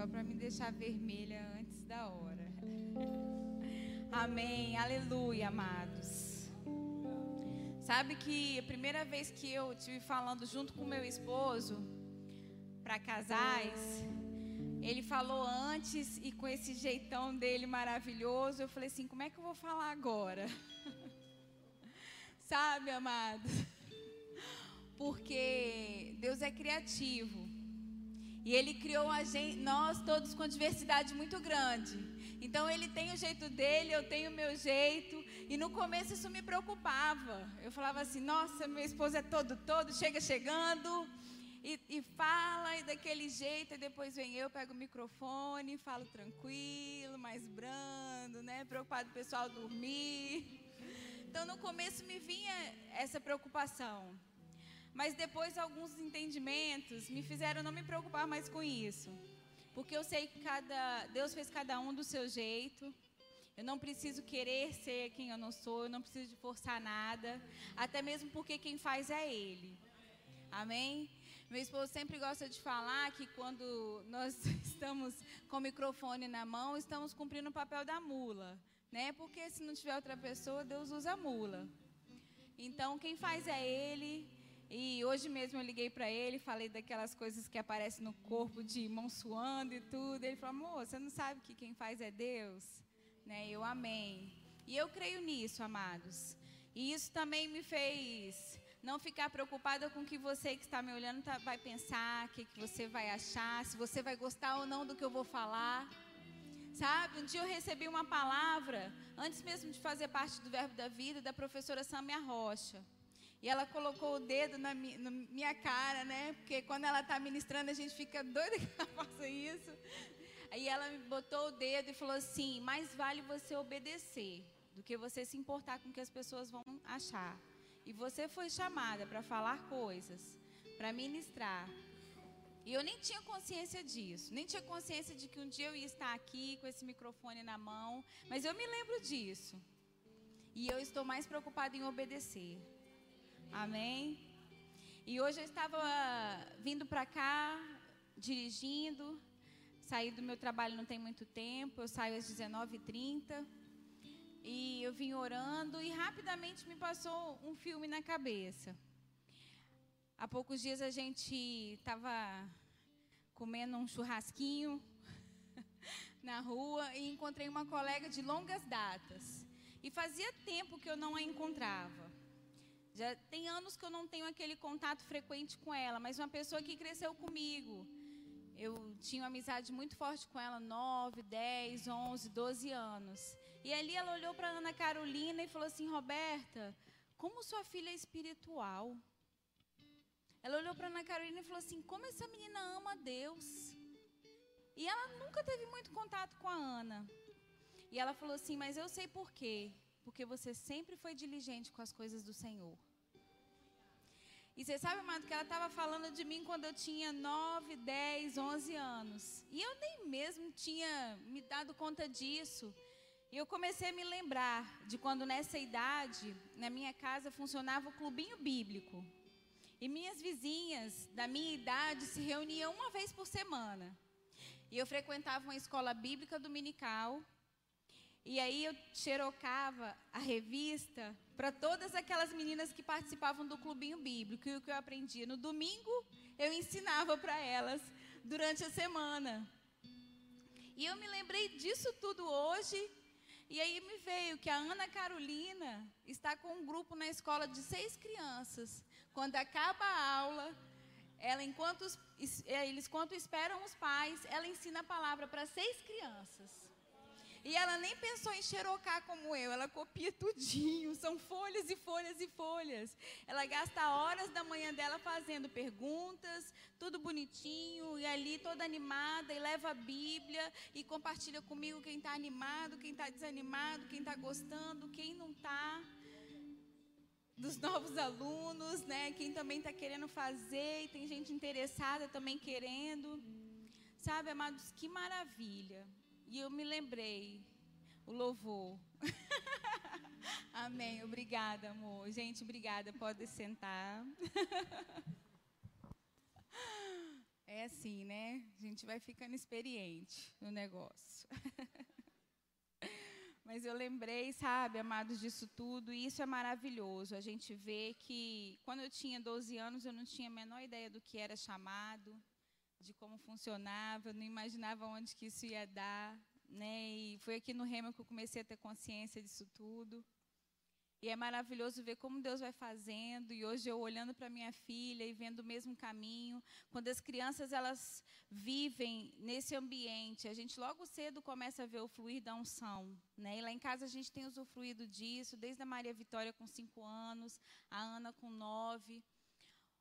só para me deixar vermelha antes da hora. Amém, aleluia, amados. Sabe que a primeira vez que eu tive falando junto com meu esposo para casais, ele falou antes e com esse jeitão dele maravilhoso, eu falei assim: como é que eu vou falar agora? Sabe, amados? Porque Deus é criativo. E Ele criou gente, nós todos com diversidade muito grande. Então Ele tem o jeito dele, eu tenho o meu jeito. E no começo isso me preocupava. Eu falava assim: nossa, meu esposo é todo, todo, chega chegando. E, e, fala e daquele jeito, e depois vem eu, pego o microfone, falo tranquilo, mais brando, né? Preocupado o pessoal dormir. Então no começo me vinha essa preocupação. Mas depois alguns entendimentos me fizeram não me preocupar mais com isso. Porque eu sei que cada Deus fez cada um do seu jeito. Eu não preciso querer ser quem eu não sou, eu não preciso de forçar nada, até mesmo porque quem faz é ele. Amém? Meu esposo sempre gosta de falar que quando nós estamos com o microfone na mão, estamos cumprindo o papel da mula, né? Porque se não tiver outra pessoa, Deus usa a mula. Então, quem faz é ele, e hoje mesmo eu liguei para ele, falei daquelas coisas que aparecem no corpo de mão suando e tudo. Ele falou: "Amor, você não sabe que quem faz é Deus?" Né? Eu amém. E eu creio nisso, amados. E isso também me fez não ficar preocupada com o que você que está me olhando tá, vai pensar, o que, que você vai achar, se você vai gostar ou não do que eu vou falar. Sabe, um dia eu recebi uma palavra, antes mesmo de fazer parte do Verbo da Vida, da professora Samia Rocha. E ela colocou o dedo na, na minha cara, né? Porque quando ela está ministrando, a gente fica doida que ela faça isso. Aí ela me botou o dedo e falou assim: mais vale você obedecer do que você se importar com o que as pessoas vão achar. E você foi chamada para falar coisas, para ministrar. E eu nem tinha consciência disso, nem tinha consciência de que um dia eu ia estar aqui com esse microfone na mão, mas eu me lembro disso. E eu estou mais preocupada em obedecer. Amém? E hoje eu estava vindo para cá, dirigindo. Saí do meu trabalho não tem muito tempo, eu saio às 19h30. E eu vim orando e rapidamente me passou um filme na cabeça. Há poucos dias a gente estava comendo um churrasquinho na rua e encontrei uma colega de longas datas. E fazia tempo que eu não a encontrava. Já tem anos que eu não tenho aquele contato frequente com ela, mas uma pessoa que cresceu comigo. Eu tinha uma amizade muito forte com ela, 9, 10, 11, 12 anos. E ali ela olhou para Ana Carolina e falou assim: Roberta, como sua filha é espiritual. Ela olhou para Ana Carolina e falou assim: como essa menina ama Deus. E ela nunca teve muito contato com a Ana. E ela falou assim: mas eu sei por quê. Porque você sempre foi diligente com as coisas do Senhor. E você sabe, amado, que ela estava falando de mim quando eu tinha 9, 10, 11 anos. E eu nem mesmo tinha me dado conta disso. E eu comecei a me lembrar de quando nessa idade, na minha casa, funcionava o clubinho bíblico. E minhas vizinhas da minha idade se reuniam uma vez por semana. E eu frequentava uma escola bíblica dominical e aí eu xerocava a revista para todas aquelas meninas que participavam do clubinho bíblico. E o que eu aprendia no domingo, eu ensinava para elas durante a semana. E eu me lembrei disso tudo hoje. E aí me veio que a Ana Carolina está com um grupo na escola de seis crianças. Quando acaba a aula, ela, enquanto eles, enquanto esperam os pais, ela ensina a palavra para seis crianças. E ela nem pensou em xerocar como eu, ela copia tudinho, são folhas e folhas e folhas. Ela gasta horas da manhã dela fazendo perguntas, tudo bonitinho, e ali toda animada, e leva a Bíblia, e compartilha comigo quem está animado, quem está desanimado, quem está gostando, quem não está. Dos novos alunos, né? Quem também está querendo fazer, e tem gente interessada também querendo. Sabe, amados, que maravilha. E eu me lembrei, o louvor. Amém. Obrigada, amor. Gente, obrigada. Pode sentar. É assim, né? A gente vai ficando experiente no negócio. Mas eu lembrei, sabe, amados, disso tudo, e isso é maravilhoso. A gente vê que quando eu tinha 12 anos, eu não tinha a menor ideia do que era chamado, de como funcionava, eu não imaginava onde que isso ia dar, né? E foi aqui no Rema que eu comecei a ter consciência disso tudo. E é maravilhoso ver como Deus vai fazendo. E hoje eu olhando para minha filha e vendo o mesmo caminho. Quando as crianças elas vivem nesse ambiente, a gente logo cedo começa a ver o fluir da unção. Né? E lá em casa a gente tem usufruído disso, desde a Maria Vitória com cinco anos, a Ana com nove.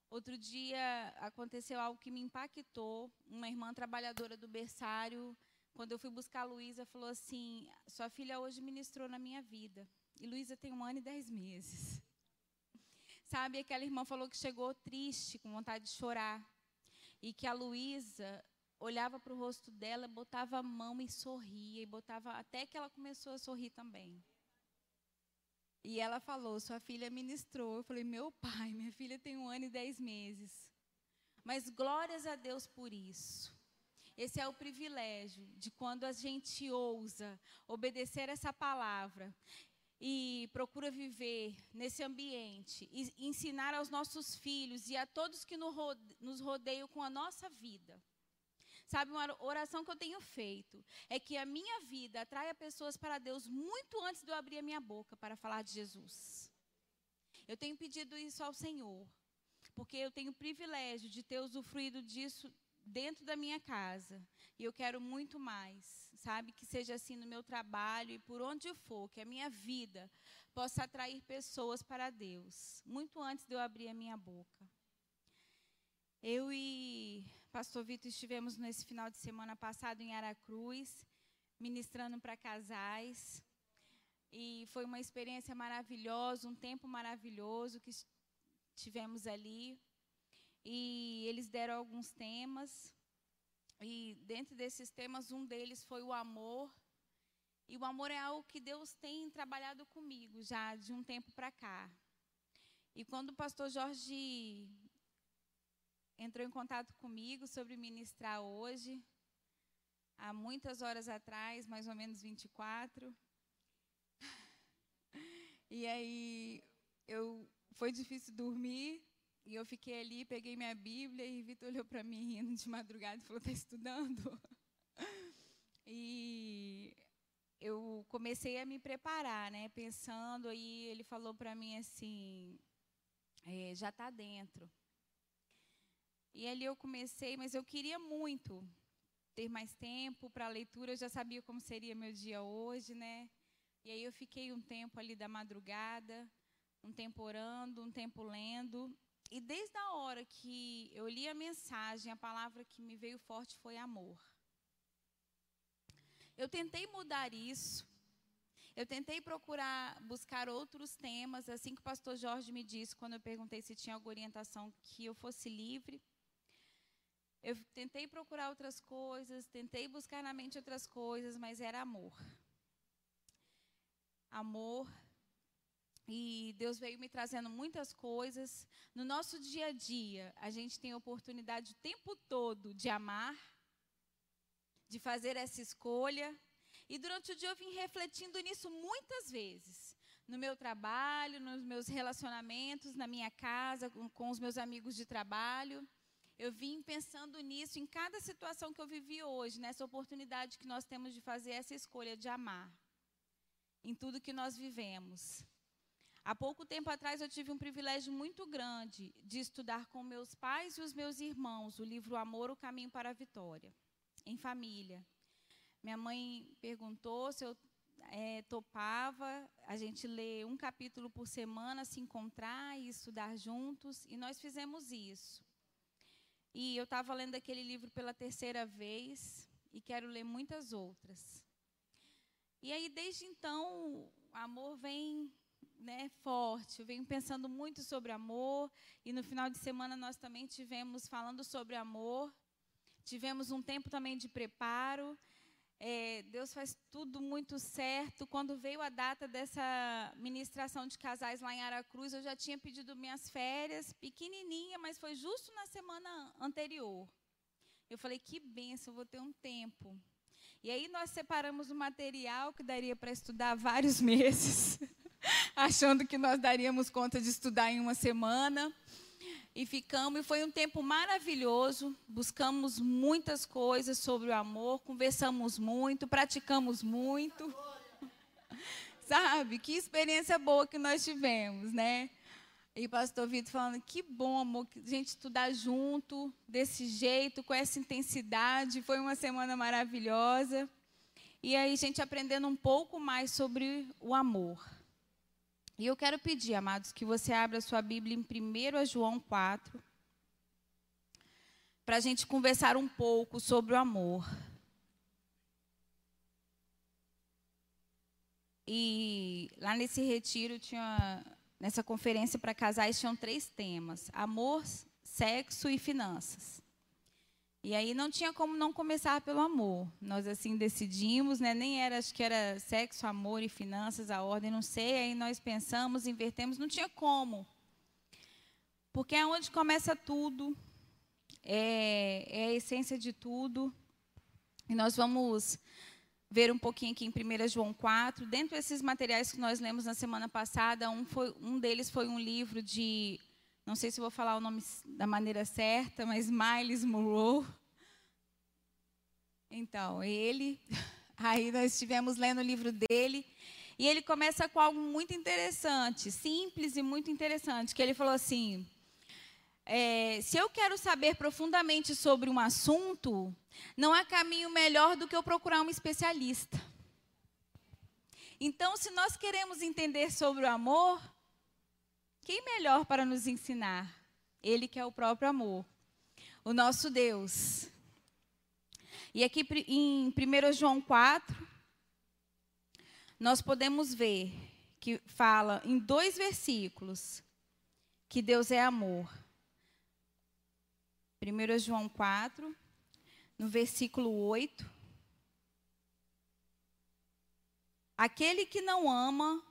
Outro dia aconteceu algo que me impactou. Uma irmã trabalhadora do berçário, quando eu fui buscar a Luísa, falou assim: Sua filha hoje ministrou na minha vida. E Luísa tem um ano e dez meses. Sabe, aquela irmã falou que chegou triste, com vontade de chorar. E que a Luísa olhava para o rosto dela, botava a mão e sorria. E botava até que ela começou a sorrir também. E ela falou: Sua filha ministrou. Eu falei: Meu pai, minha filha tem um ano e dez meses. Mas glórias a Deus por isso. Esse é o privilégio de quando a gente ousa obedecer essa palavra e procura viver nesse ambiente e ensinar aos nossos filhos e a todos que nos rodeiam com a nossa vida. Sabe, uma oração que eu tenho feito é que a minha vida atraia pessoas para Deus muito antes de eu abrir a minha boca para falar de Jesus. Eu tenho pedido isso ao Senhor, porque eu tenho o privilégio de ter usufruído disso dentro da minha casa. E eu quero muito mais, sabe? Que seja assim no meu trabalho e por onde for, que a minha vida possa atrair pessoas para Deus, muito antes de eu abrir a minha boca. Eu e Pastor Vitor estivemos nesse final de semana passado em Aracruz, ministrando para casais. E foi uma experiência maravilhosa, um tempo maravilhoso que tivemos ali e eles deram alguns temas. E dentro desses temas, um deles foi o amor. E o amor é algo que Deus tem trabalhado comigo já de um tempo para cá. E quando o pastor Jorge entrou em contato comigo sobre ministrar hoje, há muitas horas atrás, mais ou menos 24. E aí eu foi difícil dormir, e eu fiquei ali, peguei minha Bíblia e Vitor olhou para mim rindo de madrugada e falou: "Está estudando?" E eu comecei a me preparar, né? Pensando aí, ele falou para mim assim: é, já está dentro. E ali eu comecei, mas eu queria muito ter mais tempo para a leitura. Eu já sabia como seria meu dia hoje, né? E aí eu fiquei um tempo ali da madrugada, um tempo orando, um tempo lendo. E desde a hora que eu li a mensagem, a palavra que me veio forte foi amor. Eu tentei mudar isso. Eu tentei procurar buscar outros temas, assim que o pastor Jorge me disse quando eu perguntei se tinha alguma orientação que eu fosse livre. Eu tentei procurar outras coisas, tentei buscar na mente outras coisas, mas era amor. Amor e Deus veio me trazendo muitas coisas. No nosso dia a dia, a gente tem a oportunidade o tempo todo de amar, de fazer essa escolha. E durante o dia eu vim refletindo nisso muitas vezes. No meu trabalho, nos meus relacionamentos, na minha casa, com, com os meus amigos de trabalho. Eu vim pensando nisso em cada situação que eu vivi hoje, nessa oportunidade que nós temos de fazer essa escolha de amar. Em tudo que nós vivemos. Há pouco tempo atrás eu tive um privilégio muito grande de estudar com meus pais e os meus irmãos o livro Amor, o Caminho para a Vitória, em família. Minha mãe perguntou se eu é, topava a gente ler um capítulo por semana, se encontrar e estudar juntos, e nós fizemos isso. E eu estava lendo aquele livro pela terceira vez e quero ler muitas outras. E aí, desde então, o amor vem né, forte. Eu venho pensando muito sobre amor e no final de semana nós também tivemos falando sobre amor. Tivemos um tempo também de preparo. É, Deus faz tudo muito certo. Quando veio a data dessa ministração de casais lá em Aracruz, eu já tinha pedido minhas férias, pequenininha, mas foi justo na semana anterior. Eu falei, que benção, vou ter um tempo. E aí nós separamos o material que daria para estudar vários meses, achando que nós daríamos conta de estudar em uma semana. E ficamos, e foi um tempo maravilhoso. Buscamos muitas coisas sobre o amor, conversamos muito, praticamos muito. Sabe? Que experiência boa que nós tivemos, né? E o pastor Vitor falando, que bom, amor, a gente estudar junto, desse jeito, com essa intensidade. Foi uma semana maravilhosa. E aí, a gente aprendendo um pouco mais sobre o amor. E eu quero pedir, amados, que você abra sua Bíblia em 1 João 4, para a gente conversar um pouco sobre o amor. E lá nesse retiro tinha nessa conferência para casais tinham três temas: amor, sexo e finanças. E aí não tinha como não começar pelo amor. Nós assim decidimos, né? Nem era, acho que era sexo, amor e finanças, a ordem, não sei. Aí nós pensamos, invertemos, não tinha como. Porque é onde começa tudo, é, é a essência de tudo. E nós vamos ver um pouquinho aqui em 1 João 4. Dentro desses materiais que nós lemos na semana passada, um, foi, um deles foi um livro de, não sei se vou falar o nome da maneira certa, mas Miles Monroe. Então, ele, aí nós estivemos lendo o livro dele, e ele começa com algo muito interessante, simples e muito interessante, que ele falou assim, é, se eu quero saber profundamente sobre um assunto, não há caminho melhor do que eu procurar um especialista. Então, se nós queremos entender sobre o amor, quem melhor para nos ensinar? Ele que é o próprio amor, o nosso Deus. E aqui em 1 João 4, nós podemos ver que fala em dois versículos que Deus é amor. 1 João 4, no versículo 8. Aquele que não ama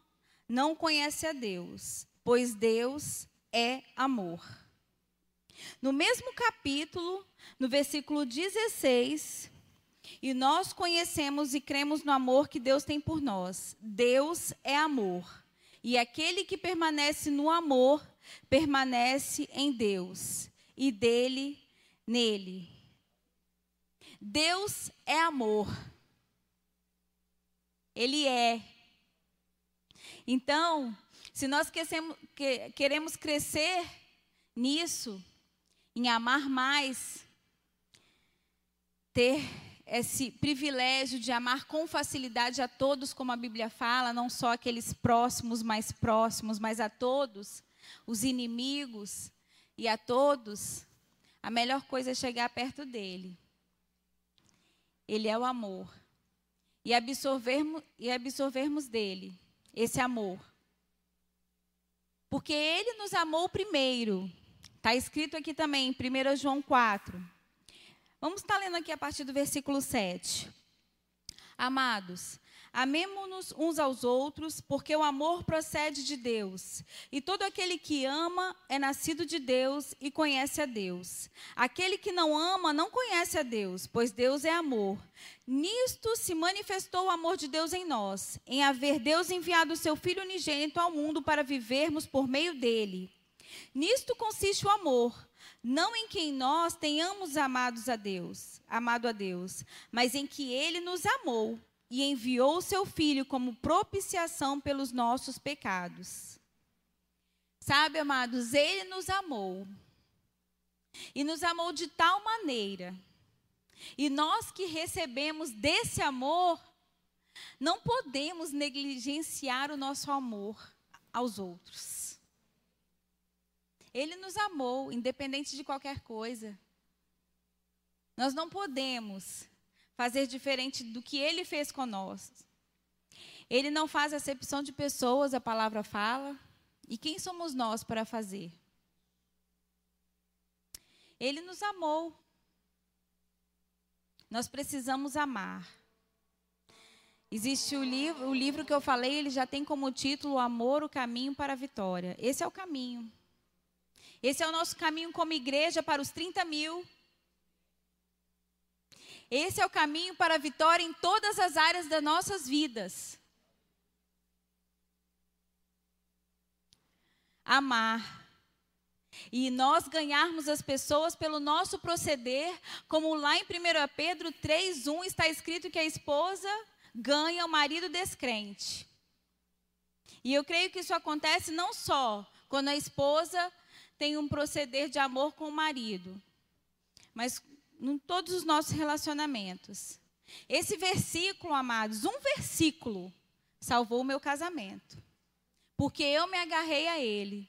não conhece a Deus, pois Deus é amor. No mesmo capítulo, no versículo 16, e nós conhecemos e cremos no amor que Deus tem por nós. Deus é amor. E aquele que permanece no amor, permanece em Deus e dele nele. Deus é amor. Ele é. Então, se nós queremos crescer nisso, em amar mais, ter esse privilégio de amar com facilidade a todos, como a Bíblia fala, não só aqueles próximos, mais próximos, mas a todos, os inimigos, e a todos, a melhor coisa é chegar perto dele. Ele é o amor. E absorvermos, e absorvermos dele esse amor. Porque ele nos amou primeiro. Está escrito aqui também em 1 João 4. Vamos estar lendo aqui a partir do versículo 7. Amados, Amemo-nos uns aos outros, porque o amor procede de Deus. E todo aquele que ama é nascido de Deus e conhece a Deus. Aquele que não ama não conhece a Deus, pois Deus é amor. Nisto se manifestou o amor de Deus em nós, em haver Deus enviado o seu Filho unigênito ao mundo para vivermos por meio dele. Nisto consiste o amor, não em que nós tenhamos amados a Deus, amado a Deus, mas em que ele nos amou e enviou seu filho como propiciação pelos nossos pecados. Sabe, amados, ele nos amou. E nos amou de tal maneira. E nós que recebemos desse amor, não podemos negligenciar o nosso amor aos outros. Ele nos amou, independente de qualquer coisa. Nós não podemos fazer diferente do que ele fez conosco. Ele não faz acepção de pessoas, a palavra fala. E quem somos nós para fazer? Ele nos amou. Nós precisamos amar. Existe o livro, o livro que eu falei, ele já tem como título Amor, o caminho para a vitória. Esse é o caminho. Esse é o nosso caminho como igreja para os 30 mil Esse é o caminho para a vitória em todas as áreas das nossas vidas. Amar. E nós ganharmos as pessoas pelo nosso proceder, como lá em 1 Pedro 3,1 está escrito que a esposa ganha o marido descrente. E eu creio que isso acontece não só quando a esposa tem um proceder de amor com o marido, mas em todos os nossos relacionamentos. Esse versículo, amados, um versículo, salvou o meu casamento. Porque eu me agarrei a ele.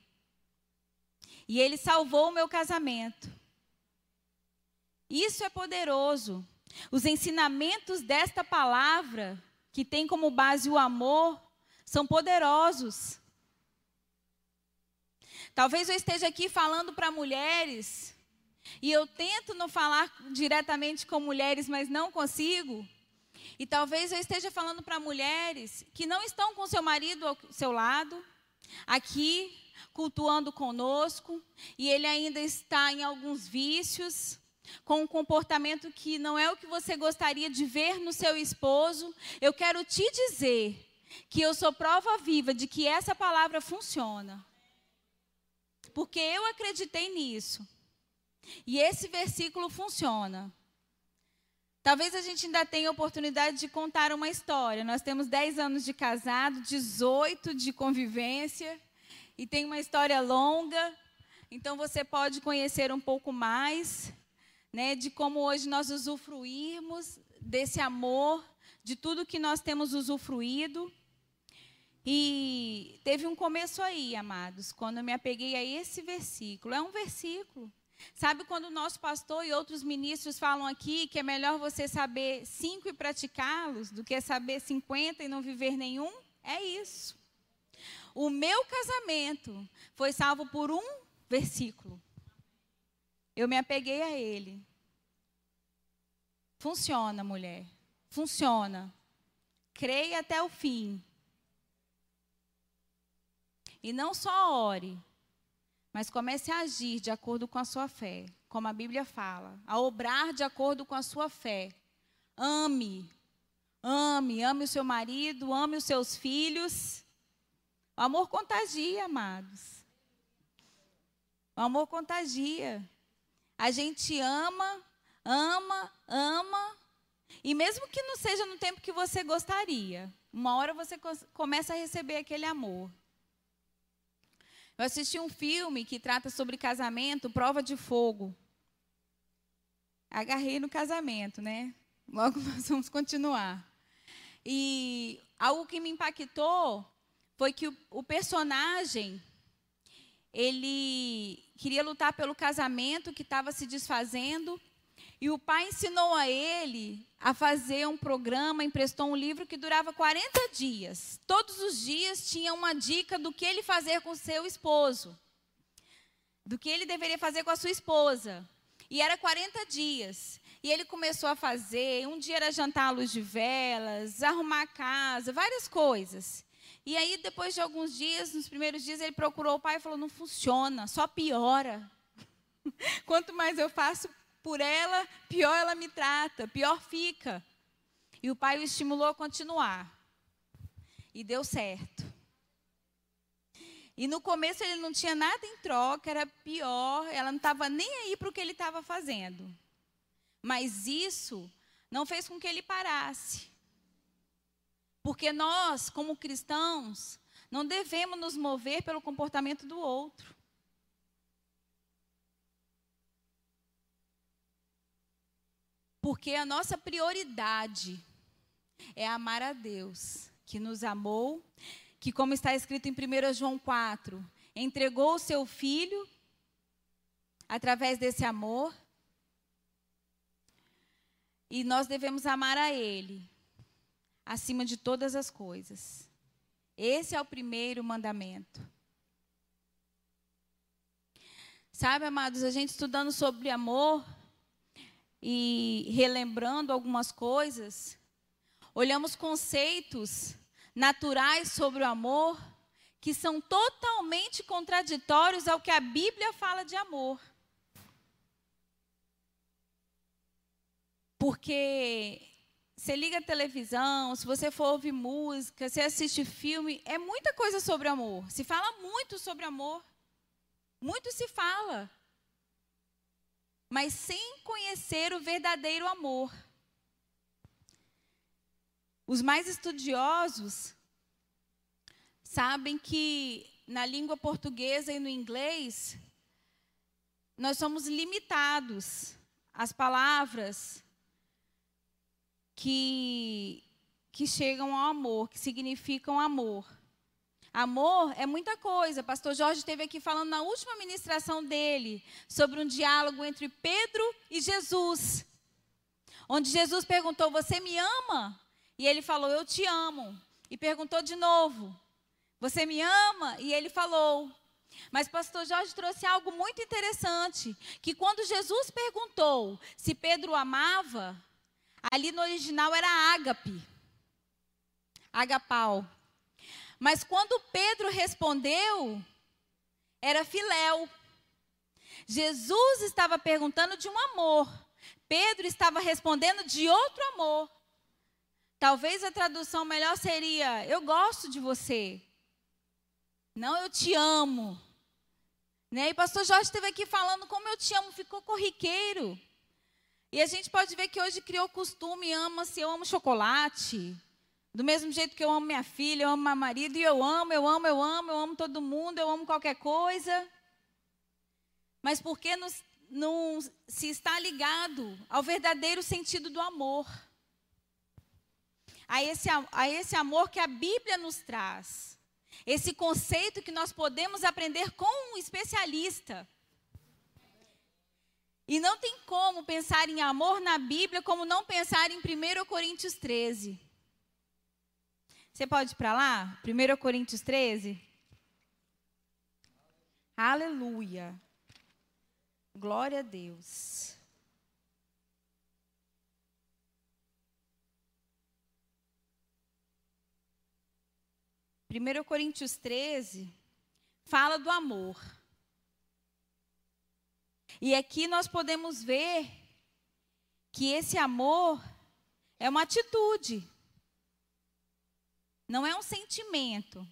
E ele salvou o meu casamento. Isso é poderoso. Os ensinamentos desta palavra, que tem como base o amor, são poderosos. Talvez eu esteja aqui falando para mulheres, e eu tento não falar diretamente com mulheres, mas não consigo. E talvez eu esteja falando para mulheres que não estão com seu marido ao seu lado, aqui, cultuando conosco, e ele ainda está em alguns vícios, com um comportamento que não é o que você gostaria de ver no seu esposo, eu quero te dizer que eu sou prova viva de que essa palavra funciona. Porque eu acreditei nisso. E esse versículo funciona. Talvez a gente ainda tenha oportunidade de contar uma história. Nós temos 10 anos de casado, 18 de convivência, e tem uma história longa. Então você pode conhecer um pouco mais né, de como hoje nós usufruirmos desse amor, de tudo que nós temos usufruído. E teve um começo aí, amados, quando eu me apeguei a esse versículo. É um versículo. Sabe quando o nosso pastor e outros ministros falam aqui que é melhor você saber cinco e praticá-los do que saber cinquenta e não viver nenhum? É isso. O meu casamento foi salvo por um versículo. Eu me apeguei a ele. Funciona, mulher. Funciona. Creia até o fim. E não só ore, mas comece a agir de acordo com a sua fé, como a Bíblia fala, a obrar de acordo com a sua fé. Ame, ame, ame o seu marido, ame os seus filhos. O amor contagia, amados. O amor contagia. A gente ama, ama, ama, e mesmo que não seja no tempo que você gostaria, uma hora você começa a receber aquele amor. Eu assisti um filme que trata sobre casamento, prova de fogo. Agarrei no casamento, né? Logo nós vamos continuar. E algo que me impactou foi que o, o personagem ele queria lutar pelo casamento que estava se desfazendo. E o pai ensinou a ele a fazer um programa, emprestou um livro que durava 40 dias. Todos os dias tinha uma dica do que ele fazer com seu esposo, do que ele deveria fazer com a sua esposa. E era 40 dias. E ele começou a fazer. Um dia era jantar à luz de velas, arrumar a casa, várias coisas. E aí, depois de alguns dias, nos primeiros dias, ele procurou o pai e falou: não funciona, só piora. Quanto mais eu faço por ela, pior ela me trata, pior fica. E o pai o estimulou a continuar. E deu certo. E no começo ele não tinha nada em troca, era pior, ela não estava nem aí para o que ele estava fazendo. Mas isso não fez com que ele parasse. Porque nós, como cristãos, não devemos nos mover pelo comportamento do outro. Porque a nossa prioridade é amar a Deus, que nos amou, que, como está escrito em 1 João 4, entregou o seu filho através desse amor. E nós devemos amar a Ele acima de todas as coisas. Esse é o primeiro mandamento. Sabe, amados, a gente estudando sobre amor, e relembrando algumas coisas, olhamos conceitos naturais sobre o amor que são totalmente contraditórios ao que a Bíblia fala de amor. Porque você liga a televisão, se você for ouvir música, você assiste filme, é muita coisa sobre amor. Se fala muito sobre amor. Muito se fala. Mas sem conhecer o verdadeiro amor. Os mais estudiosos sabem que na língua portuguesa e no inglês, nós somos limitados às palavras que, que chegam ao amor, que significam amor. Amor é muita coisa. Pastor Jorge esteve aqui falando na última ministração dele sobre um diálogo entre Pedro e Jesus. Onde Jesus perguntou: Você me ama? E ele falou: Eu te amo. E perguntou de novo: Você me ama? E ele falou: mas pastor Jorge trouxe algo muito interessante, que quando Jesus perguntou se Pedro amava, ali no original era ágape, agapau. Mas quando Pedro respondeu, era filéu. Jesus estava perguntando de um amor. Pedro estava respondendo de outro amor. Talvez a tradução melhor seria: Eu gosto de você. Não, eu te amo. Né? E pastor Jorge esteve aqui falando como eu te amo, ficou corriqueiro. E a gente pode ver que hoje criou costume, ama-se, eu amo chocolate. Do mesmo jeito que eu amo minha filha, eu amo meu marido, e eu amo, eu amo, eu amo, eu amo todo mundo, eu amo qualquer coisa. Mas porque não, não se está ligado ao verdadeiro sentido do amor. A esse, a esse amor que a Bíblia nos traz. Esse conceito que nós podemos aprender com um especialista. E não tem como pensar em amor na Bíblia como não pensar em 1 Coríntios 13. Você pode ir para lá? 1 Coríntios 13? Aleluia. Glória a Deus. 1 Coríntios 13 fala do amor. E aqui nós podemos ver que esse amor é uma atitude, não é um sentimento.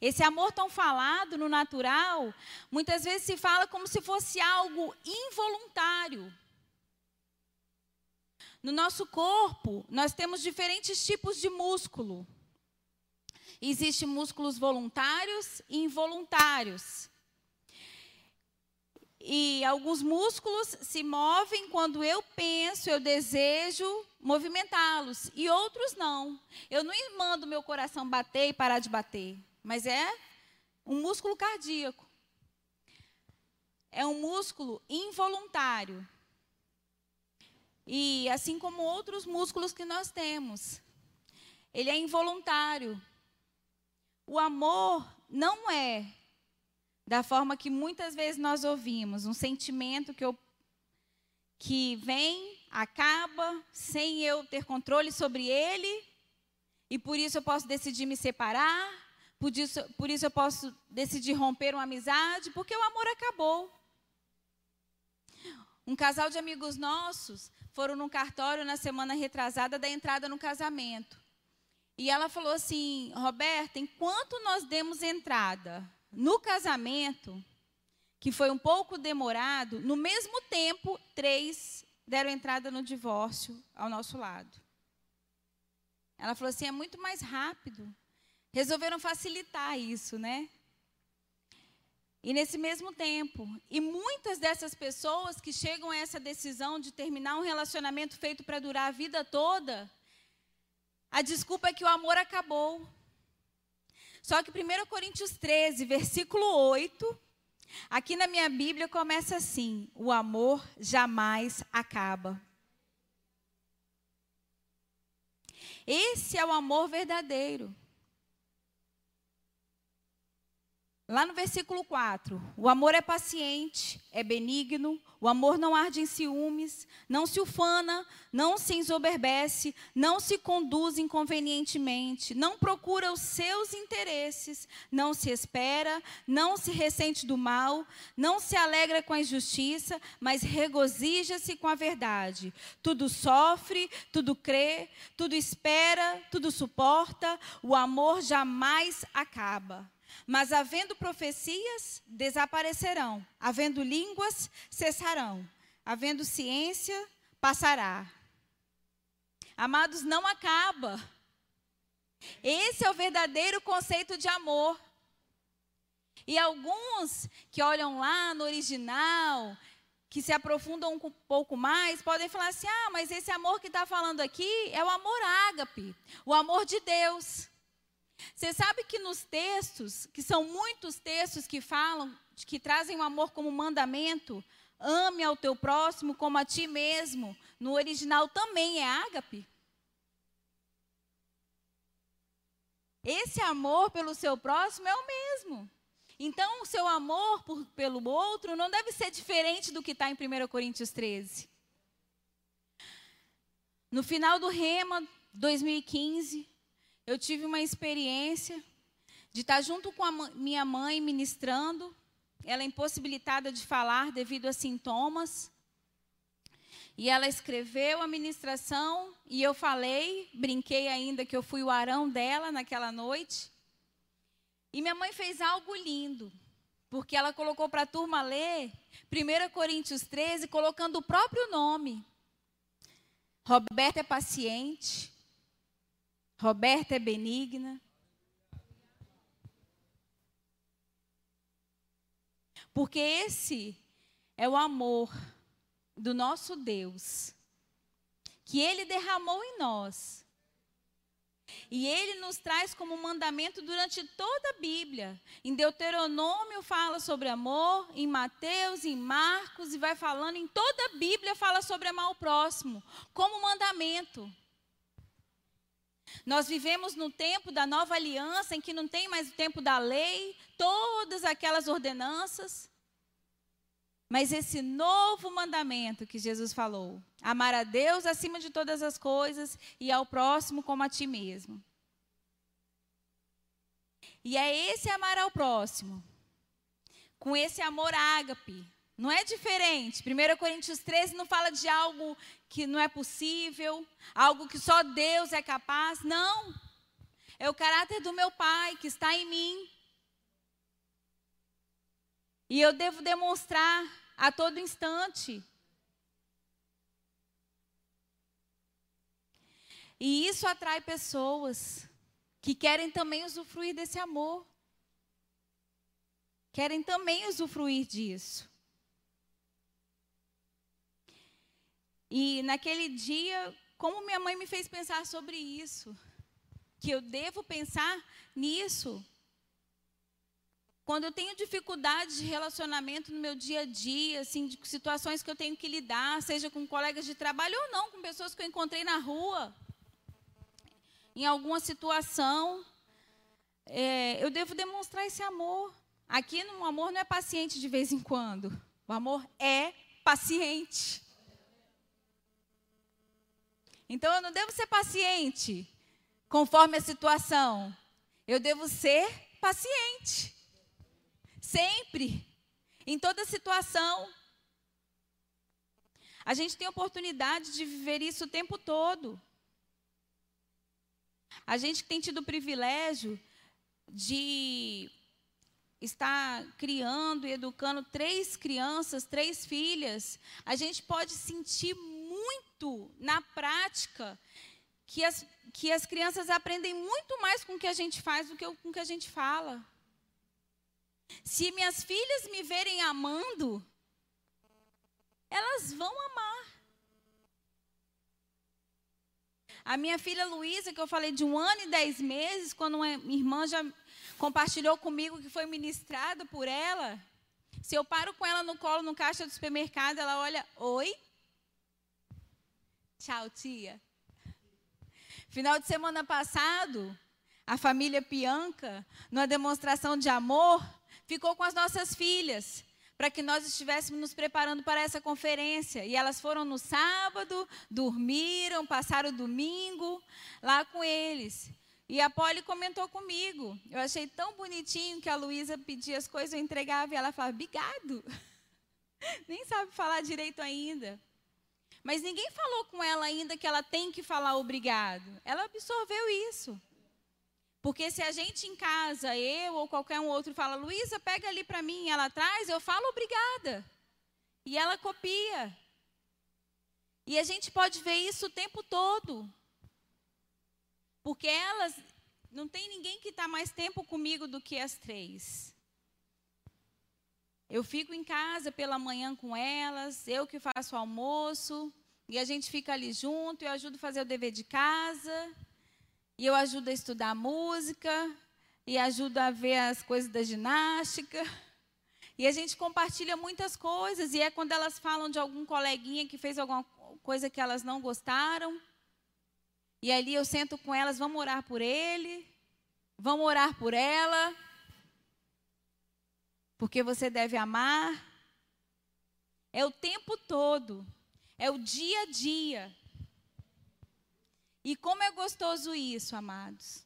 Esse amor tão falado no natural, muitas vezes se fala como se fosse algo involuntário. No nosso corpo, nós temos diferentes tipos de músculo. Existem músculos voluntários e involuntários. E alguns músculos se movem quando eu penso, eu desejo movimentá-los, e outros não. Eu não mando meu coração bater e parar de bater, mas é um músculo cardíaco. É um músculo involuntário. E assim como outros músculos que nós temos, ele é involuntário. O amor não é da forma que muitas vezes nós ouvimos, um sentimento que, eu, que vem, acaba, sem eu ter controle sobre ele, e por isso eu posso decidir me separar, por isso, por isso eu posso decidir romper uma amizade, porque o amor acabou. Um casal de amigos nossos foram num cartório na semana retrasada da entrada no casamento. E ela falou assim: Roberta, enquanto nós demos entrada no casamento, que foi um pouco demorado, no mesmo tempo, três deram entrada no divórcio ao nosso lado. Ela falou assim: é muito mais rápido. Resolveram facilitar isso, né? E nesse mesmo tempo, e muitas dessas pessoas que chegam a essa decisão de terminar um relacionamento feito para durar a vida toda, a desculpa é que o amor acabou. Só que 1 Coríntios 13, versículo 8, aqui na minha Bíblia começa assim: o amor jamais acaba. Esse é o amor verdadeiro. Lá no versículo 4, o amor é paciente, é benigno, o amor não arde em ciúmes, não se ufana, não se ensoberbece, não se conduz inconvenientemente, não procura os seus interesses, não se espera, não se ressente do mal, não se alegra com a injustiça, mas regozija-se com a verdade. Tudo sofre, tudo crê, tudo espera, tudo suporta, o amor jamais acaba. Mas havendo profecias, desaparecerão. Havendo línguas, cessarão. Havendo ciência, passará. Amados, não acaba. Esse é o verdadeiro conceito de amor. E alguns que olham lá no original, que se aprofundam um pouco mais, podem falar assim: ah, mas esse amor que está falando aqui é o amor ágape, o amor de Deus. Você sabe que nos textos, que são muitos textos que falam, que trazem o amor como mandamento, ame ao teu próximo como a ti mesmo, no original também é ágape? Esse amor pelo seu próximo é o mesmo. Então, o seu amor por, pelo outro não deve ser diferente do que está em 1 Coríntios 13. No final do Rema 2015, eu tive uma experiência de estar junto com a minha mãe ministrando, ela impossibilitada de falar devido a sintomas. E ela escreveu a ministração e eu falei, brinquei ainda que eu fui o arão dela naquela noite. E minha mãe fez algo lindo, porque ela colocou para a turma ler 1 Coríntios 13, colocando o próprio nome. Roberta é paciente, Roberta é benigna. Porque esse é o amor do nosso Deus, que Ele derramou em nós. E Ele nos traz como mandamento durante toda a Bíblia. Em Deuteronômio fala sobre amor, em Mateus, em Marcos, e vai falando, em toda a Bíblia fala sobre amar o próximo, como mandamento. Nós vivemos no tempo da nova aliança, em que não tem mais o tempo da lei, todas aquelas ordenanças. Mas esse novo mandamento que Jesus falou, amar a Deus acima de todas as coisas e ao próximo como a ti mesmo. E é esse amar ao próximo, com esse amor ágape, não é diferente. 1 Coríntios 13 não fala de algo que não é possível, algo que só Deus é capaz. Não. É o caráter do meu Pai que está em mim. E eu devo demonstrar a todo instante. E isso atrai pessoas que querem também usufruir desse amor. Querem também usufruir disso. E naquele dia, como minha mãe me fez pensar sobre isso, que eu devo pensar nisso. Quando eu tenho dificuldades de relacionamento no meu dia a dia, assim, de situações que eu tenho que lidar, seja com colegas de trabalho ou não, com pessoas que eu encontrei na rua, em alguma situação, é, eu devo demonstrar esse amor. Aqui no amor não é paciente de vez em quando. O amor é paciente. Então eu não devo ser paciente conforme a situação. Eu devo ser paciente. Sempre. Em toda situação. A gente tem oportunidade de viver isso o tempo todo. A gente tem tido o privilégio de estar criando e educando três crianças, três filhas. A gente pode sentir muito na prática que as, que as crianças aprendem muito mais com o que a gente faz do que com o que a gente fala. Se minhas filhas me verem amando, elas vão amar. A minha filha Luísa, que eu falei de um ano e dez meses, quando uma irmã já compartilhou comigo que foi ministrada por ela, se eu paro com ela no colo no caixa do supermercado, ela olha, oi, Tchau, tia. Final de semana passado, a família Pianca, numa demonstração de amor, ficou com as nossas filhas para que nós estivéssemos nos preparando para essa conferência. E elas foram no sábado, dormiram, passaram o domingo lá com eles. E a Polly comentou comigo. Eu achei tão bonitinho que a Luísa pedia as coisas, eu entregava e ela falava, obrigado. Nem sabe falar direito ainda. Mas ninguém falou com ela ainda que ela tem que falar obrigado. Ela absorveu isso. Porque se a gente em casa, eu ou qualquer um outro, fala, Luísa, pega ali para mim, ela traz, eu falo obrigada. E ela copia. E a gente pode ver isso o tempo todo. Porque elas, não tem ninguém que está mais tempo comigo do que as três. Eu fico em casa pela manhã com elas, eu que faço o almoço, e a gente fica ali junto, eu ajudo a fazer o dever de casa. E eu ajudo a estudar música, e ajudo a ver as coisas da ginástica. E a gente compartilha muitas coisas, e é quando elas falam de algum coleguinha que fez alguma coisa que elas não gostaram. E ali eu sento com elas, vamos orar por ele, vamos orar por ela, porque você deve amar. É o tempo todo, é o dia a dia. E como é gostoso isso, amados.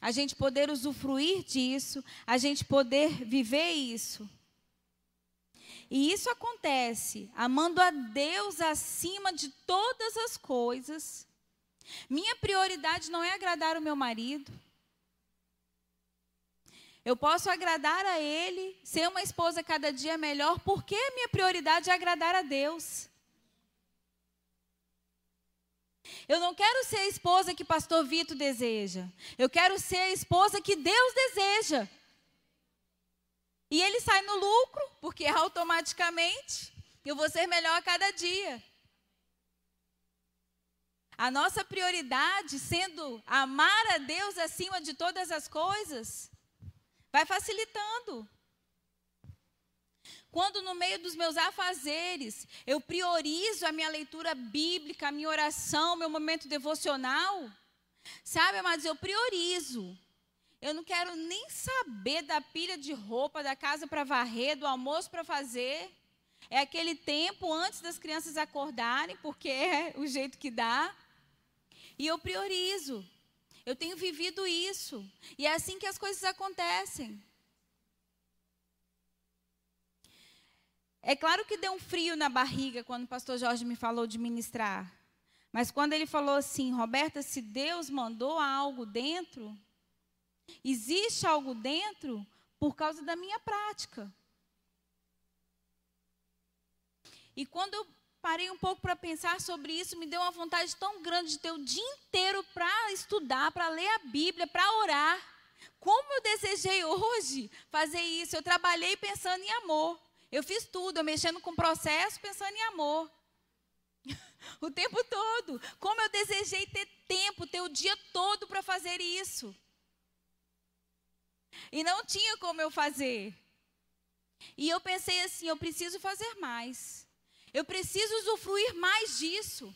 A gente poder usufruir disso, a gente poder viver isso. E isso acontece amando a Deus acima de todas as coisas. Minha prioridade não é agradar o meu marido. Eu posso agradar a ele, ser uma esposa cada dia melhor, porque minha prioridade é agradar a Deus. Eu não quero ser a esposa que pastor Vito deseja. Eu quero ser a esposa que Deus deseja. E ele sai no lucro, porque automaticamente eu vou ser melhor a cada dia. A nossa prioridade sendo amar a Deus acima de todas as coisas, vai facilitando. Quando no meio dos meus afazeres eu priorizo a minha leitura bíblica, a minha oração, meu momento devocional, sabe, amados, eu priorizo. Eu não quero nem saber da pilha de roupa, da casa para varrer, do almoço para fazer. É aquele tempo antes das crianças acordarem, porque é o jeito que dá. E eu priorizo. Eu tenho vivido isso. E é assim que as coisas acontecem. É claro que deu um frio na barriga quando o pastor Jorge me falou de ministrar. Mas quando ele falou assim, Roberta, se Deus mandou algo dentro, existe algo dentro por causa da minha prática. E quando eu parei um pouco para pensar sobre isso, me deu uma vontade tão grande de ter o dia inteiro para estudar, para ler a Bíblia, para orar. Como eu desejei hoje fazer isso? Eu trabalhei pensando em amor. Eu fiz tudo, eu mexendo com processo, pensando em amor. o tempo todo. Como eu desejei ter tempo, ter o dia todo para fazer isso. E não tinha como eu fazer. E eu pensei assim: eu preciso fazer mais. Eu preciso usufruir mais disso.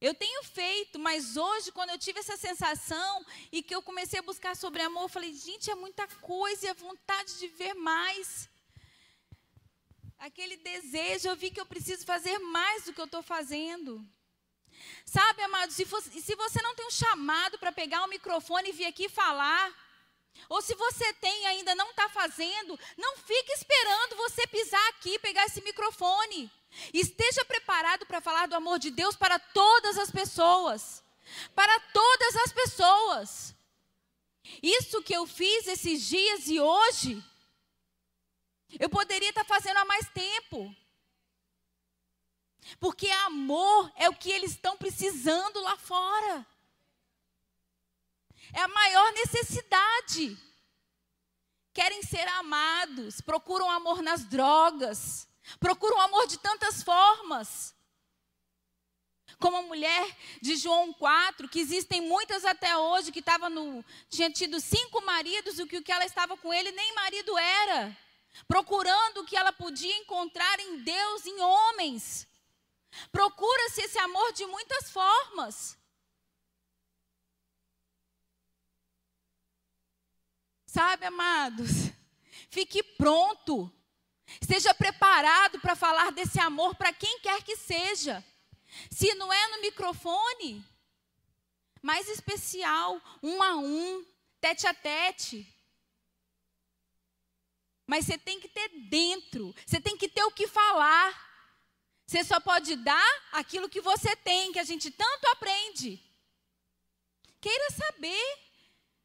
Eu tenho feito, mas hoje, quando eu tive essa sensação e que eu comecei a buscar sobre amor, eu falei, gente, é muita coisa e a vontade de ver mais. Aquele desejo, eu vi que eu preciso fazer mais do que eu estou fazendo. Sabe, amados, se, fosse, se você não tem um chamado para pegar o microfone e vir aqui falar, ou se você tem e ainda não está fazendo, não fique esperando você pisar aqui, pegar esse microfone. Esteja preparado para falar do amor de Deus para todas as pessoas. Para todas as pessoas. Isso que eu fiz esses dias e hoje, eu poderia estar fazendo há mais tempo. Porque amor é o que eles estão precisando lá fora. É a maior necessidade. Querem ser amados, procuram amor nas drogas, procuram amor de tantas formas. Como a mulher de João 4, que existem muitas até hoje, que estava no, tinha tido cinco maridos, e que o que ela estava com ele nem marido era. Procurando o que ela podia encontrar em Deus, em homens. Procura-se esse amor de muitas formas. Sabe, amados? Fique pronto. Esteja preparado para falar desse amor para quem quer que seja. Se não é no microfone, mais especial, um a um, tete a tete. Mas você tem que ter dentro, você tem que ter o que falar. Você só pode dar aquilo que você tem, que a gente tanto aprende. Queira saber,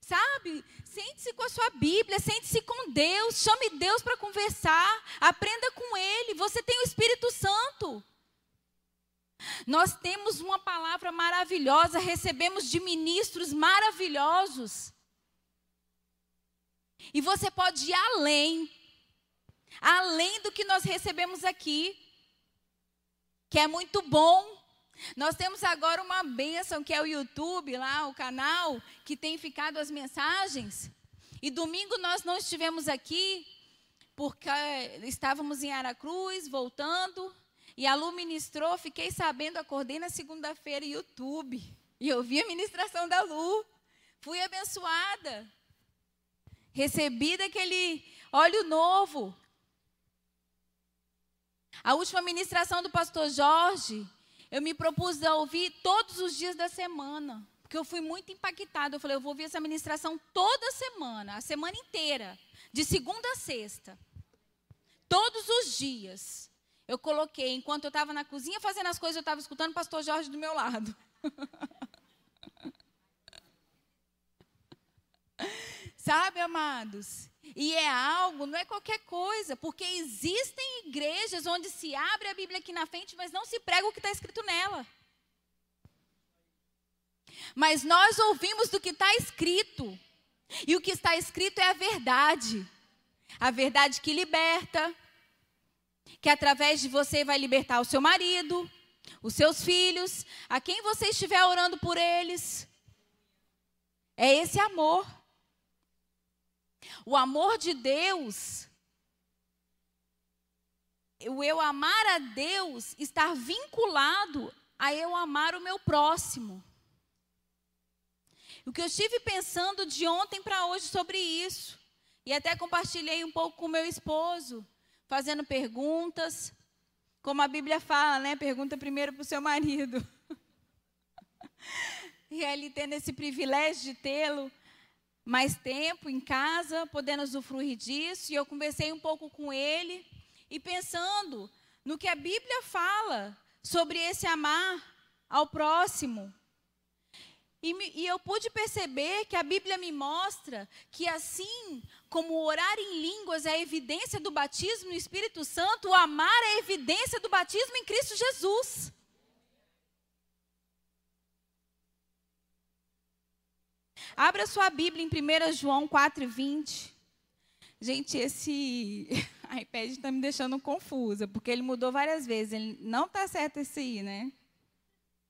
sabe? Sente-se com a sua Bíblia, sente-se com Deus, chame Deus para conversar, aprenda com Ele. Você tem o Espírito Santo. Nós temos uma palavra maravilhosa, recebemos de ministros maravilhosos. E você pode ir além, além do que nós recebemos aqui, que é muito bom. Nós temos agora uma bênção que é o YouTube, lá, o canal, que tem ficado as mensagens. E domingo nós não estivemos aqui, porque estávamos em Aracruz, voltando. E a Lu ministrou, fiquei sabendo, acordei na segunda-feira, YouTube. E eu vi a ministração da Lu. Fui abençoada. Recebi daquele óleo novo. A última ministração do pastor Jorge, eu me propus a ouvir todos os dias da semana. Porque eu fui muito impactada. Eu falei, eu vou ouvir essa ministração toda semana, a semana inteira, de segunda a sexta. Todos os dias. Eu coloquei, enquanto eu estava na cozinha fazendo as coisas, eu estava escutando o pastor Jorge do meu lado. Sabe, amados? E é algo, não é qualquer coisa, porque existem igrejas onde se abre a Bíblia aqui na frente, mas não se prega o que está escrito nela. Mas nós ouvimos do que está escrito, e o que está escrito é a verdade a verdade que liberta, que através de você vai libertar o seu marido, os seus filhos, a quem você estiver orando por eles. É esse amor. O amor de Deus, o eu amar a Deus, estar vinculado a eu amar o meu próximo. O que eu estive pensando de ontem para hoje sobre isso, e até compartilhei um pouco com meu esposo, fazendo perguntas. Como a Bíblia fala, né? Pergunta primeiro para o seu marido. e ele tendo esse privilégio de tê-lo mais tempo em casa, podendo usufruir disso. E eu conversei um pouco com ele e pensando no que a Bíblia fala sobre esse amar ao próximo. E, e, eu pude perceber que a Bíblia me mostra que assim como orar em línguas é a evidência do batismo no Espírito Santo, o amar é a evidência do batismo em Cristo Jesus. Abra sua Bíblia em 1 João 4,20. Gente, esse iPad está me deixando confusa, porque ele mudou várias vezes. Ele não está certo esse aí, né?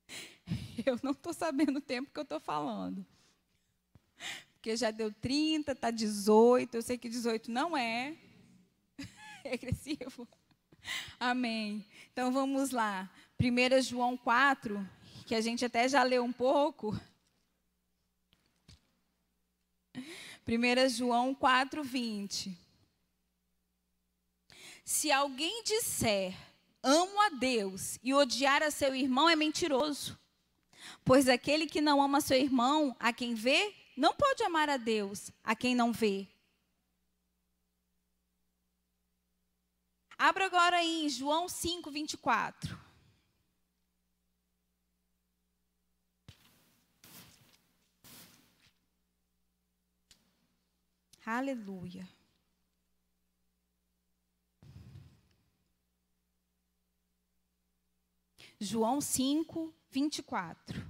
Eu não estou sabendo o tempo que eu estou falando porque já deu 30, está 18. Eu sei que 18 não é regressivo. Amém. Então vamos lá. 1 João 4, que a gente até já leu um pouco. 1 João 4, 20. Se alguém disser amo a Deus e odiar a seu irmão é mentiroso. Pois aquele que não ama seu irmão, a quem vê, não pode amar a Deus a quem não vê. Abra agora em João 5, 24. Aleluia. João 5, 24.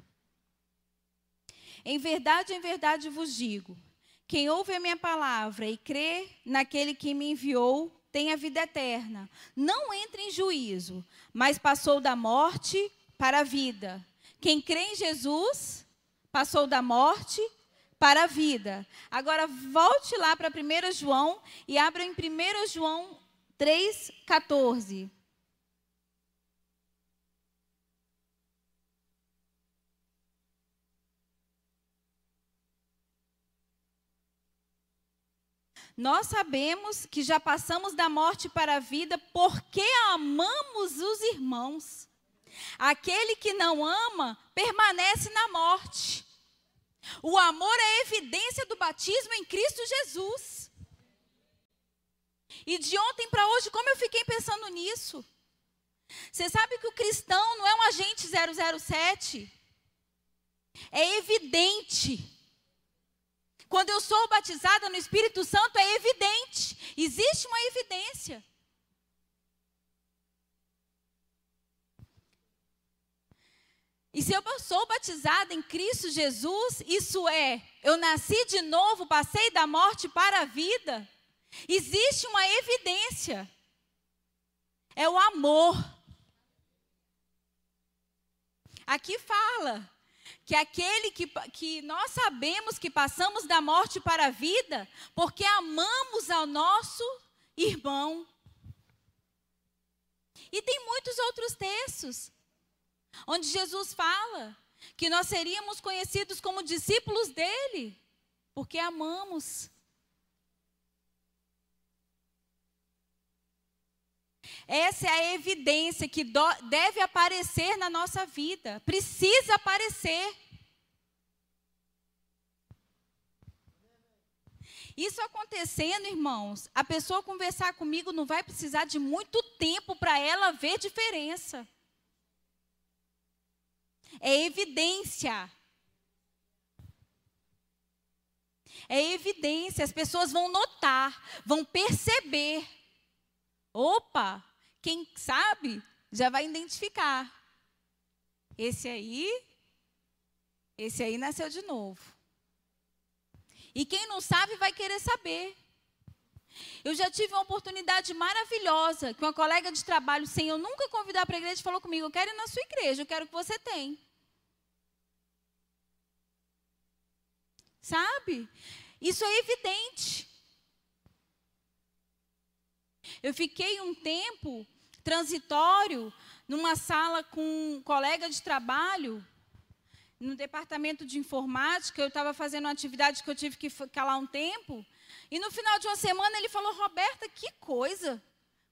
Em verdade, em verdade vos digo: quem ouve a minha palavra e crê naquele que me enviou, tem a vida eterna. Não entra em juízo, mas passou da morte para a vida. Quem crê em Jesus, passou da morte para a vida. Agora volte lá para 1 João e abra em 1 João 3,14. Nós sabemos que já passamos da morte para a vida porque amamos os irmãos. Aquele que não ama permanece na morte. O amor é evidência do batismo em Cristo Jesus. E de ontem para hoje, como eu fiquei pensando nisso? Você sabe que o cristão não é um agente 007? É evidente. Quando eu sou batizada no Espírito Santo, é evidente. Existe uma evidência. E se eu sou batizada em Cristo Jesus, isso é, eu nasci de novo, passei da morte para a vida. Existe uma evidência. É o amor. Aqui fala que aquele que, que nós sabemos que passamos da morte para a vida, porque amamos ao nosso irmão. E tem muitos outros textos, onde Jesus fala que nós seríamos conhecidos como discípulos dele, porque amamos. Essa é a evidência que deve aparecer na nossa vida. Precisa aparecer. Isso acontecendo, irmãos, a pessoa conversar comigo não vai precisar de muito tempo para ela ver diferença. É evidência. É evidência, as pessoas vão notar, vão perceber. Opa, quem sabe já vai identificar. Esse aí, esse aí nasceu de novo. E quem não sabe vai querer saber. Eu já tive uma oportunidade maravilhosa que uma colega de trabalho, sem eu nunca convidar para a igreja, falou comigo: Eu quero ir na sua igreja, eu quero que você tenha. Sabe? Isso é evidente. Eu fiquei um tempo transitório numa sala com um colega de trabalho, no departamento de informática, eu estava fazendo uma atividade que eu tive que ficar lá um tempo, e no final de uma semana ele falou, Roberta, que coisa,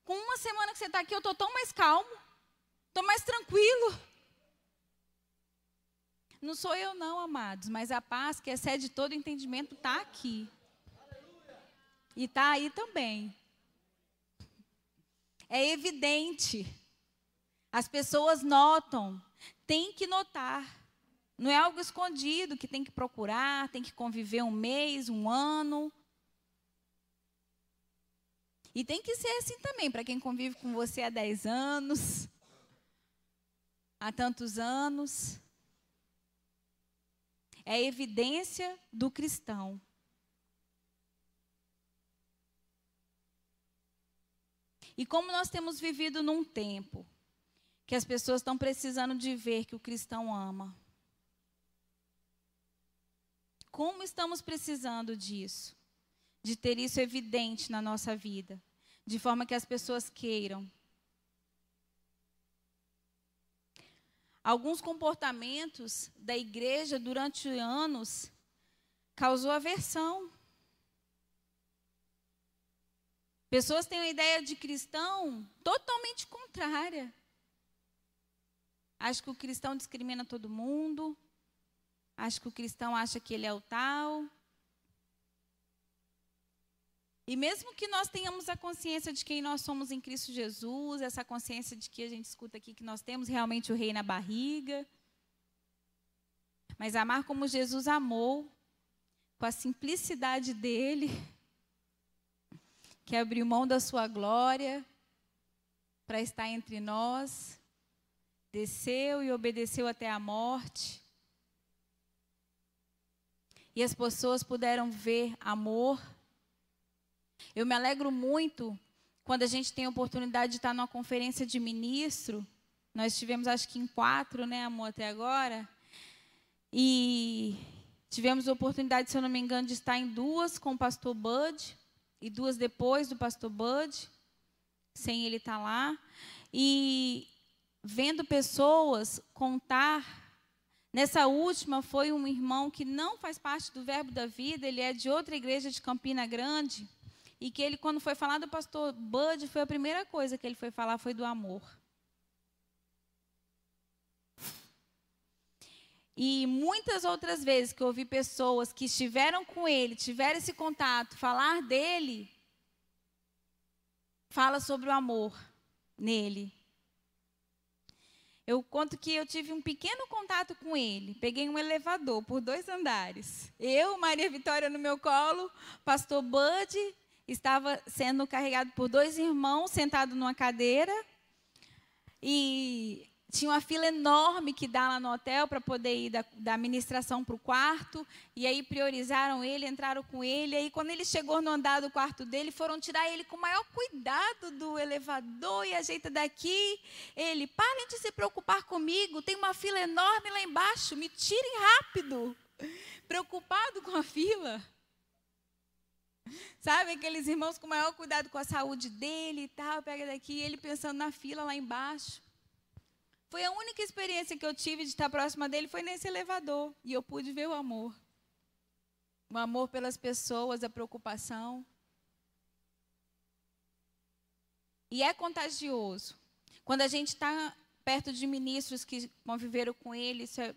com uma semana que você está aqui eu estou tão mais calmo, estou mais tranquilo. Não sou eu não, amados, mas a paz que excede todo entendimento está aqui. E está aí também. É evidente. As pessoas notam. Tem que notar. Não é algo escondido que tem que procurar, tem que conviver um mês, um ano. E tem que ser assim também, para quem convive com você há 10 anos, há tantos anos. É evidência do cristão. E como nós temos vivido num tempo que as pessoas estão precisando de ver que o cristão ama. Como estamos precisando disso? De ter isso evidente na nossa vida, de forma que as pessoas queiram. Alguns comportamentos da igreja durante anos causou aversão. Pessoas têm uma ideia de cristão totalmente contrária. Acho que o cristão discrimina todo mundo. Acho que o cristão acha que ele é o tal. E mesmo que nós tenhamos a consciência de quem nós somos em Cristo Jesus, essa consciência de que a gente escuta aqui que nós temos realmente o rei na barriga, mas amar como Jesus amou, com a simplicidade dele, que abriu mão da sua glória para estar entre nós, desceu e obedeceu até a morte. E as pessoas puderam ver amor. Eu me alegro muito quando a gente tem a oportunidade de estar numa conferência de ministro. Nós tivemos, acho que em quatro, né, amor, até agora. E tivemos a oportunidade, se eu não me engano, de estar em duas com o pastor Bud e duas depois do pastor Bud, sem ele estar lá, e vendo pessoas contar. Nessa última foi um irmão que não faz parte do Verbo da Vida, ele é de outra igreja de Campina Grande, e que ele, quando foi falar do pastor Bud, foi a primeira coisa que ele foi falar foi do amor. E muitas outras vezes que eu ouvi pessoas que estiveram com ele, tiveram esse contato, falar dele, fala sobre o amor nele. Eu conto que eu tive um pequeno contato com ele. Peguei um elevador por dois andares. Eu, Maria Vitória no meu colo, pastor Bud estava sendo carregado por dois irmãos sentado numa cadeira. E tinha uma fila enorme que dá lá no hotel para poder ir da, da administração para o quarto. E aí priorizaram ele, entraram com ele. E aí, quando ele chegou no andar do quarto dele, foram tirar ele com o maior cuidado do elevador e ajeita daqui. Ele, parem de se preocupar comigo, tem uma fila enorme lá embaixo, me tirem rápido. Preocupado com a fila. Sabe, aqueles irmãos com maior cuidado com a saúde dele e tal, pega daqui, ele pensando na fila lá embaixo. Foi a única experiência que eu tive de estar próxima dele foi nesse elevador. E eu pude ver o amor. O amor pelas pessoas, a preocupação. E é contagioso. Quando a gente está perto de ministros que conviveram com ele, isso é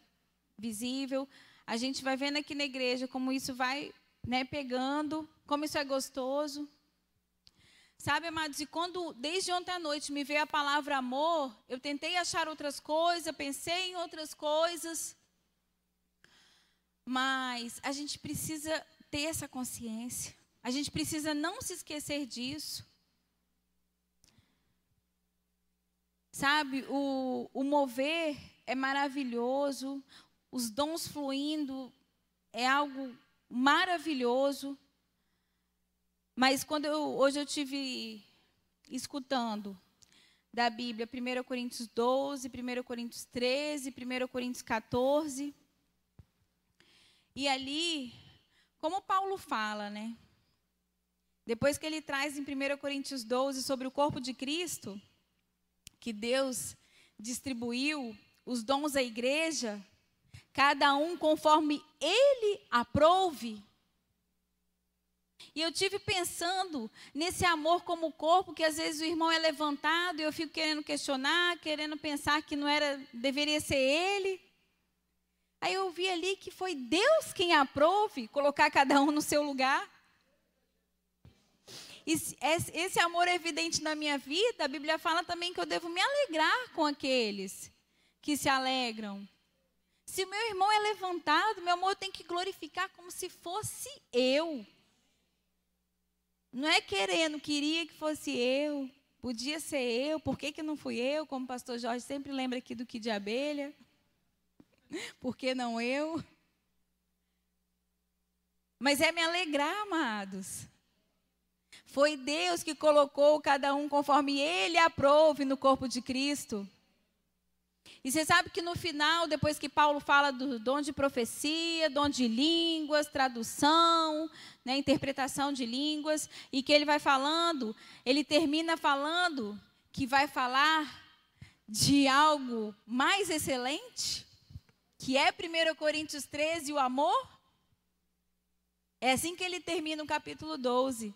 visível. A gente vai vendo aqui na igreja como isso vai né, pegando, como isso é gostoso. Sabe, amados, e quando desde ontem à noite me veio a palavra amor, eu tentei achar outras coisas, pensei em outras coisas, mas a gente precisa ter essa consciência, a gente precisa não se esquecer disso. Sabe, o, o mover é maravilhoso, os dons fluindo é algo maravilhoso. Mas quando eu, hoje eu tive escutando da Bíblia 1 Coríntios 12, 1 Coríntios 13, 1 Coríntios 14. E ali, como Paulo fala, né? Depois que ele traz em 1 Coríntios 12 sobre o corpo de Cristo, que Deus distribuiu os dons à igreja, cada um conforme ele aprouve. E eu tive pensando nesse amor como corpo, que às vezes o irmão é levantado e eu fico querendo questionar, querendo pensar que não era, deveria ser ele. Aí eu vi ali que foi Deus quem aprove colocar cada um no seu lugar. E esse amor é evidente na minha vida, a Bíblia fala também que eu devo me alegrar com aqueles que se alegram. Se o meu irmão é levantado, meu amor tem que glorificar como se fosse eu. Não é querendo, queria que fosse eu, podia ser eu, por que, que não fui eu? Como o pastor Jorge sempre lembra aqui do que de abelha. Por que não eu? Mas é me alegrar, amados. Foi Deus que colocou cada um conforme Ele aprove no corpo de Cristo. E você sabe que no final, depois que Paulo fala do dom de profecia, dom de línguas, tradução, né, interpretação de línguas, e que ele vai falando, ele termina falando que vai falar de algo mais excelente, que é 1 Coríntios 13, o amor. É assim que ele termina o capítulo 12.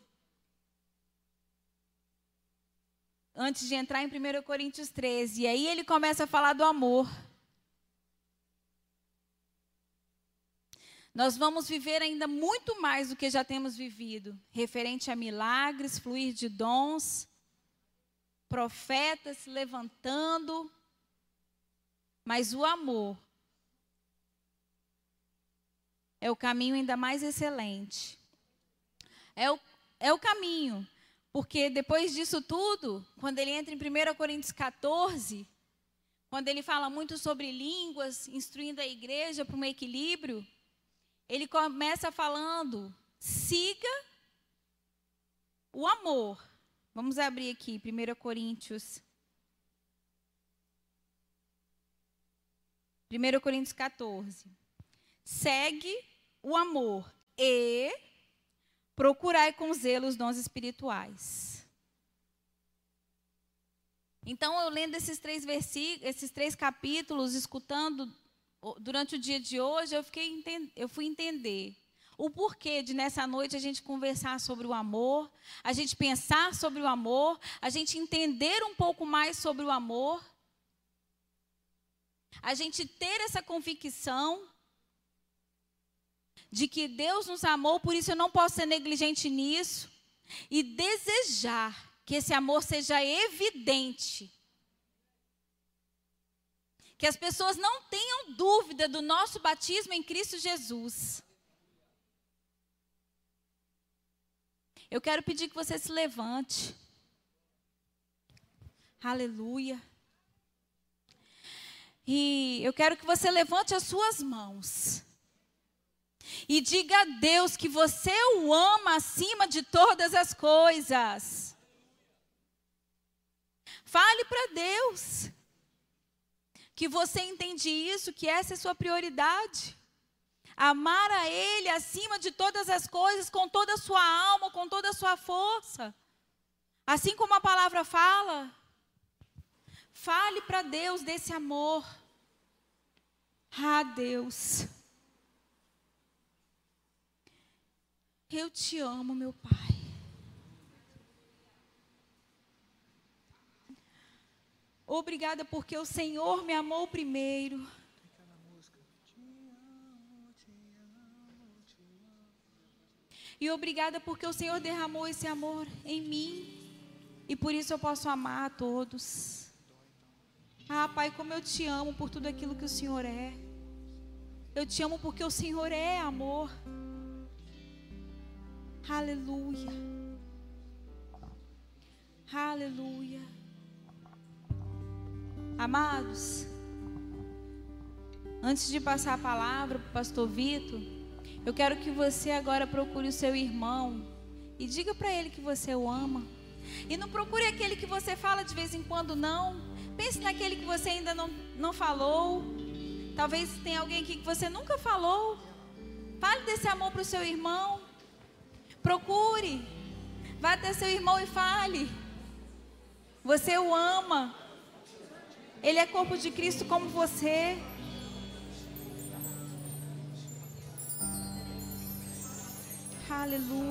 Antes de entrar em 1 Coríntios 13. E aí ele começa a falar do amor. Nós vamos viver ainda muito mais do que já temos vivido, referente a milagres, fluir de dons, profetas se levantando, mas o amor é o caminho ainda mais excelente. É o, é o caminho porque depois disso tudo, quando ele entra em 1 Coríntios 14, quando ele fala muito sobre línguas, instruindo a igreja para um equilíbrio, ele começa falando: siga o amor. Vamos abrir aqui, 1 Coríntios. 1 Coríntios 14. Segue o amor e procurai com zelo os dons espirituais. Então, eu lendo esses três versículos, esses três capítulos, escutando durante o dia de hoje, eu, fiquei, eu fui entender. o porquê de nessa noite a gente conversar sobre o amor, a gente pensar sobre o amor, a gente entender um pouco mais sobre o amor, a gente ter essa convicção de que Deus nos amou, por isso eu não posso ser negligente nisso, e desejar que esse amor seja evidente. Que as pessoas não tenham dúvida do nosso batismo em Cristo Jesus. Eu quero pedir que você se levante. Aleluia. E eu quero que você levante as suas mãos. E diga a Deus que você o ama acima de todas as coisas. Fale para Deus que você entende isso, que essa é sua prioridade. Amar a Ele acima de todas as coisas, com toda a sua alma, com toda a sua força. Assim como a palavra fala, fale para Deus desse amor. Ah, Deus, eu te amo, meu Pai. Obrigada porque o Senhor me amou primeiro. E obrigada porque o Senhor derramou esse amor em mim. E por isso eu posso amar a todos. Ah, Pai, como eu te amo por tudo aquilo que o Senhor é. Eu te amo porque o Senhor é amor. Aleluia. Aleluia. Amados, antes de passar a palavra para o pastor Vitor, eu quero que você agora procure o seu irmão e diga para ele que você o ama. E não procure aquele que você fala de vez em quando, não. Pense naquele que você ainda não, não falou. Talvez tenha alguém aqui que você nunca falou. Fale desse amor para o seu irmão. Procure. Vá até seu irmão e fale. Você o ama. Ele é corpo de Cristo como você. Aleluia.